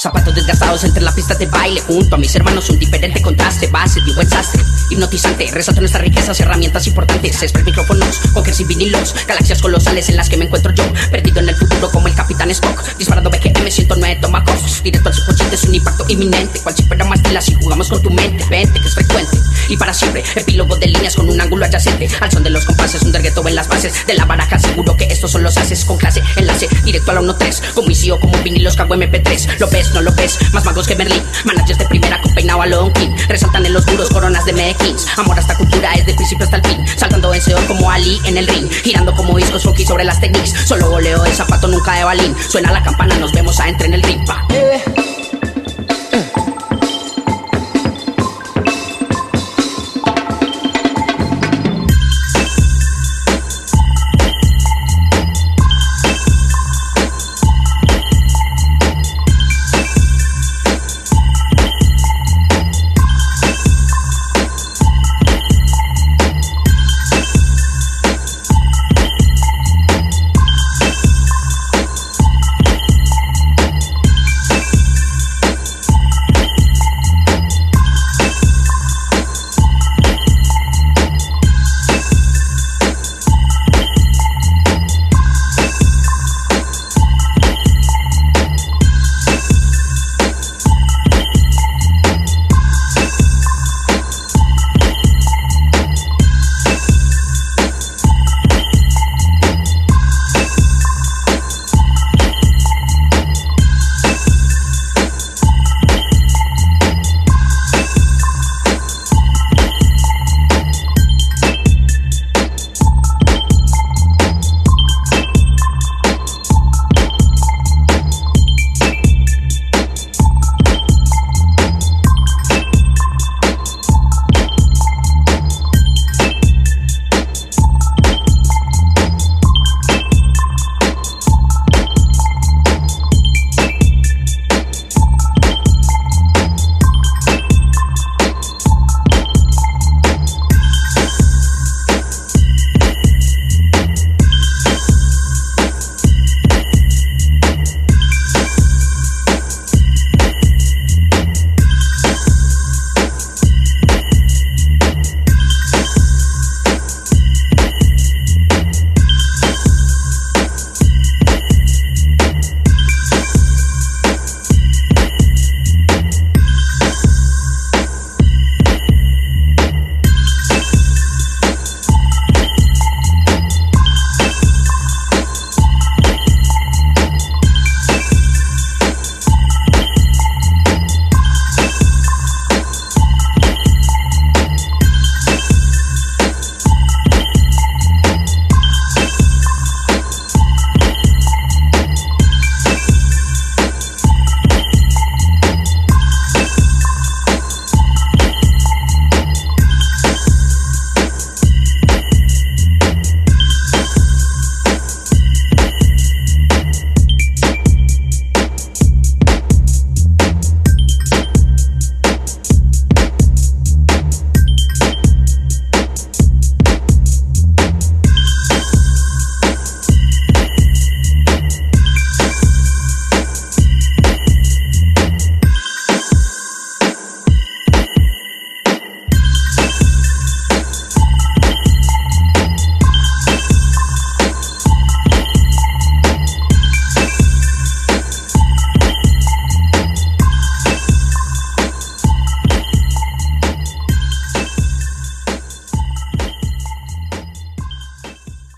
Zapatos desgastados entre la pista de baile. Junto a mis hermanos un diferente contraste. Base de un buen sastre Hipnotizante, resalto nuestras riquezas, herramientas importantes. Expert micrófonos, con y vinilos. Galaxias colosales en las que me encuentro yo. Perdido en el futuro como el Capitán Spock. Disparando BGM 109 tomacos Directo al subconsciente es un impacto inminente. Cual si fuera más si jugamos con tu mente Vente que es frecuente. Y para siempre Epílogo de líneas con un ángulo adyacente. Al son de los compases, un dergueto en las bases De la baraja, seguro que estos son los haces Con clase, enlace, directo a la 1-3 Como ICO, como vinilos, cago MP3 Lo ves, no lo ves, más magos que Merlin. Managers de primera con peinado a Long King. Resaltan en los muros coronas de Medellín Amor a esta cultura es de principio hasta el fin. Saltando en Seol como Ali en el ring. Girando como discos funky sobre las techniques Solo goleo de zapato, nunca de balín. Suena la campana, nos vemos a entre en el ring pa.